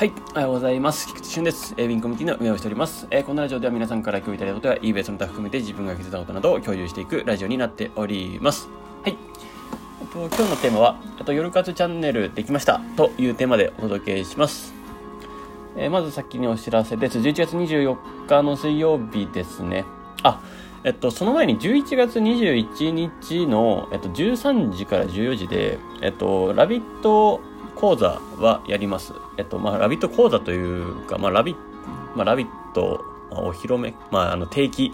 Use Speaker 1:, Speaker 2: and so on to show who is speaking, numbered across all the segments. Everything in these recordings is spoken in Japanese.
Speaker 1: はい、おはようございます。菊池俊です。えー、ウィンコミュニティの運営をしております。えー、このラジオでは皆さんから共有いただいたことや、eBay その他含めて自分が気づいたことなどを共有していくラジオになっております。はい。えっと、今日のテーマは、えっと、夜活チャンネルできましたというテーマでお届けします。えー、まず先にお知らせです。11月24日の水曜日ですね。あ、えっと、その前に11月21日の、えっと、13時から14時で、えっと、ラビット講座はやります。えっと、まあ、ラビット講座というか、まあ、ラビット、まあ、ラビット、お披露目、まあ、あの、定期、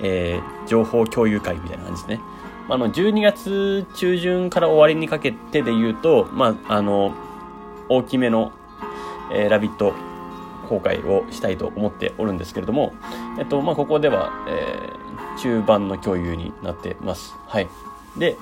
Speaker 1: えー情報共有会みたいな感じですね。まあ、あの、12月中旬から終わりにかけてで言うと、まあ、あの、大きめの、えーラビット公開をしたいと思っておるんですけれども、えっと、まあ、ここでは、えー中盤の共有になってます。はい。で、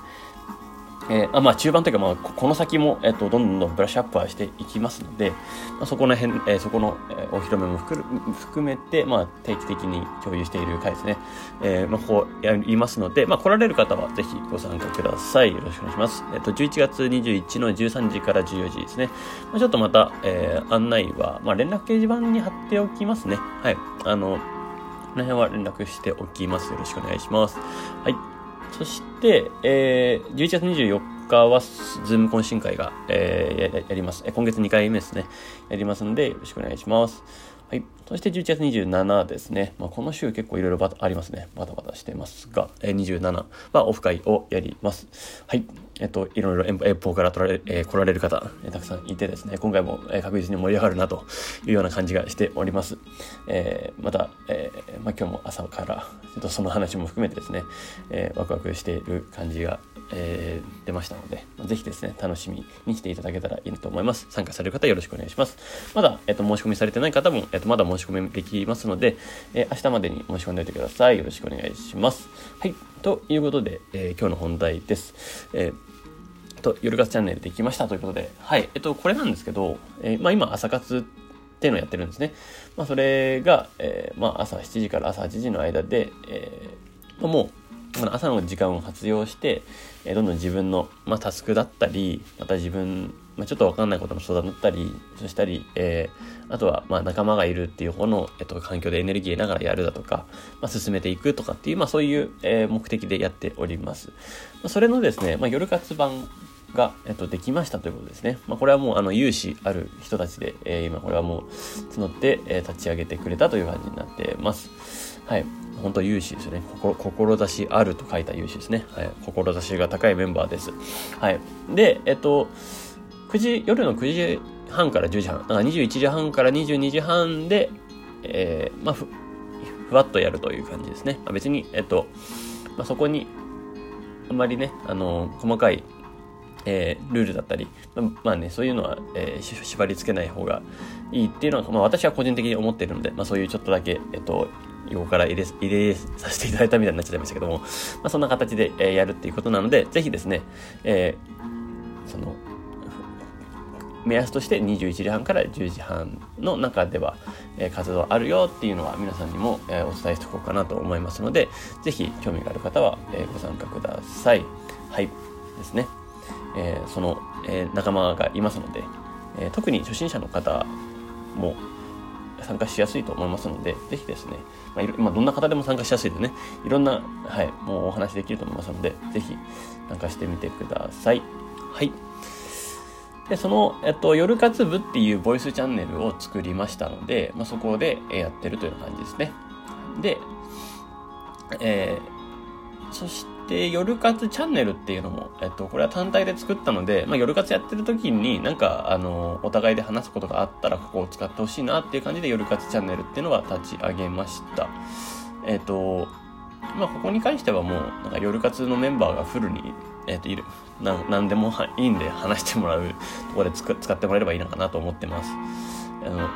Speaker 1: えーあまあ、中盤というか、まあ、この先も、えっと、どんどんブラッシュアップはしていきますので、まあ、そこの辺、えーそこの、えーお披露目も含めて、まあ、定期的に共有している回ですね。えーまあ、ここやりますので、まあ、来られる方はぜひご参加ください。よろしくお願いします。えっと、11月21の13時から14時ですね。まあ、ちょっとまた、えー案内は、まあ、連絡掲示板に貼っておきますね。はい。あの、この辺は連絡しておきます。よろしくお願いします。はい。そして、えー、11月24日は、ズーム懇親会が、えーやります。今月2回目ですね。やりますので、よろしくお願いします。はい。そして11月27ですね。まあ、この週結構いろいろありますね。バタバタしてますが、えー27はオフ会をやります。はい。えっと、いろいろ遠遠方から取られ、えー来られる方、えーたくさんいてですね、今回も、えー確実に盛り上がるなというような感じがしております。えーまた、えーまあ、今日も朝から、ちょっとその話も含めてですね、えーワクワクしている感じが、えー出ましたので、ぜひですね、楽しみにしていただけたらいいと思います。参加される方よろしくお願いします。まだ、えっと申し込みされてない方も、えっとまだ申し込みできますので、え明日までに申し込んでおいてください。よろしくお願いします。はい。ということで、え今日の本題です。えーと、夜活チャンネルできましたということで、はい。えっと、これなんですけど、えーまあ今、朝活っていうのをやってるんですね。まあそれが、えーまあ朝7時から朝8時の間で、えーまあ、もう、朝の時間を活用して、えーどんどん自分の、まあ、タスクだったり、また自分、まあ、ちょっとわかんないことの相談だったり、そしたり、えーあとは、まあ、仲間がいるっていう方の、えっと、環境でエネルギー得ながらやるだとか、まあ、進めていくとかっていう、まあ、そういう、えー目的でやっております。まあ、それのですね、まあ、夜活版が、えっと、できましたということですね。まあ、これはもう、あの、有志ある人たちで、えー今、これはもう、募って、えー立ち上げてくれたという感じになってます。はい。本当有志ですね。志あると書いた有志ですね。はい。志が高いメンバーです。はい。で、えっと、9時、夜の9時半から10時半、だから21時半から22時半で、えーまあ、ふ、ふわっとやるという感じですね。まあ、別に、えっと、まあ、そこに、あんまりね、あの、細かい、えールールだったり、まあね、そういうのは、えー縛り付けない方がいいっていうのは、まあ、私は個人的に思っているので、まあ、そういうちょっとだけ、えっと、横から入れ入れさせていただいたみたいになっちゃいましたけども、まあ、そんな形で、えーやるっていうことなので、ぜひですね、えーその、目安として21時半から10時半の中では、えー活動あるよっていうのは皆さんにも、えーお伝えしておこうかなと思いますので、ぜひ興味がある方は、えーご参加ください。はい。ですね。えーその、えー仲間がいますので、えー特に初心者の方も参加しやすいと思いますので、ぜひですね、まあ、まあ、どんな方でも参加しやすいでね、いろんな、はい、もうお話できると思いますので、ぜひ参加してみてください。はい。で、その、えっと、夜活部っていうボイスチャンネルを作りましたので、まあ、そこでやってるという感じですね。で、えーそして、で夜活チャンネルっていうのも、えっと、これは単体で作ったので、まあ、夜活やってる時になんか、あの、お互いで話すことがあったら、ここを使ってほしいなっていう感じで夜活チャンネルっていうのは立ち上げました。えっと、まあ、ここに関してはもう、なんか夜活のメンバーがフルに、えっと、いる。ななんでもいいんで話してもらうところで使ってもらえればいいのかなと思ってます。あの、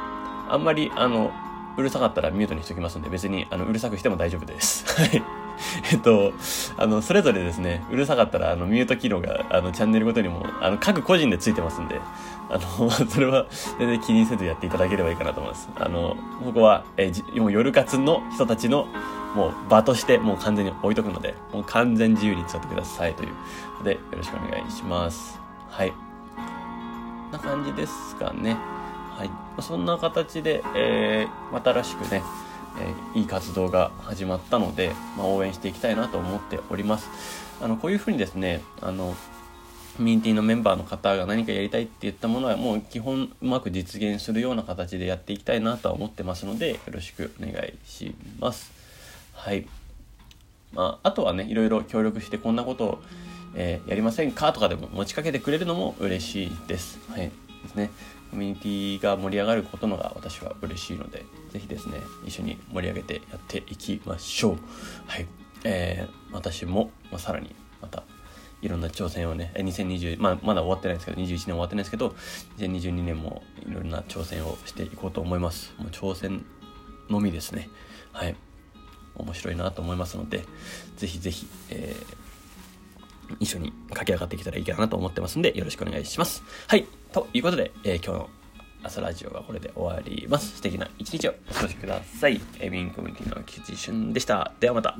Speaker 1: あんまり、あの、うるさかったらミュートにしておきますんで、別に、あの、うるさくしても大丈夫です。はい。えっと、あの、それぞれですね、うるさかったら、あの、ミュート機能が、あの、チャンネルごとにも、あの、各個人でついてますんで、あの、それは全然気にせずやっていただければいいかなと思います。あの、ここは、えもう夜活の人たちの、もう場としてもう完全に置いとくので、もう完全自由に使ってくださいというので、よろしくお願いします。はい。な感じですかね。はい。そんな形で、えー、新しくね、え、いい活動が始まったので、まあ、応援していきたいなと思っております。あの、こういうふうにですね、あの、ミンティのメンバーの方が何かやりたいって言ったものはもう基本うまく実現するような形でやっていきたいなとは思ってますのでよろしくお願いします。はい。まあ、あとはね、いろいろ協力してこんなことを、えー、やりませんかとかでも持ちかけてくれるのも嬉しいです。はい。ですね。コミュニティが盛り上がることのが私は嬉しいので、ぜひですね、一緒に盛り上げてやっていきましょう。はい。えー、私も、まあ、さらにまたいろんな挑戦をね、2020、まあ、まだ終わってないですけど、21年終わってないですけど、2022年もいろんな挑戦をしていこうと思います。もう挑戦のみですね。はい。面白いなと思いますので、ぜひぜひ、えー、一緒に駆け上がっていけたらいいかなと思ってますんで、よろしくお願いします。はい。ということで、えー、今日の朝ラジオはこれで終わります。素敵な一日をお過ごしください。エビンコミュニティの菊池俊でした。ではまた。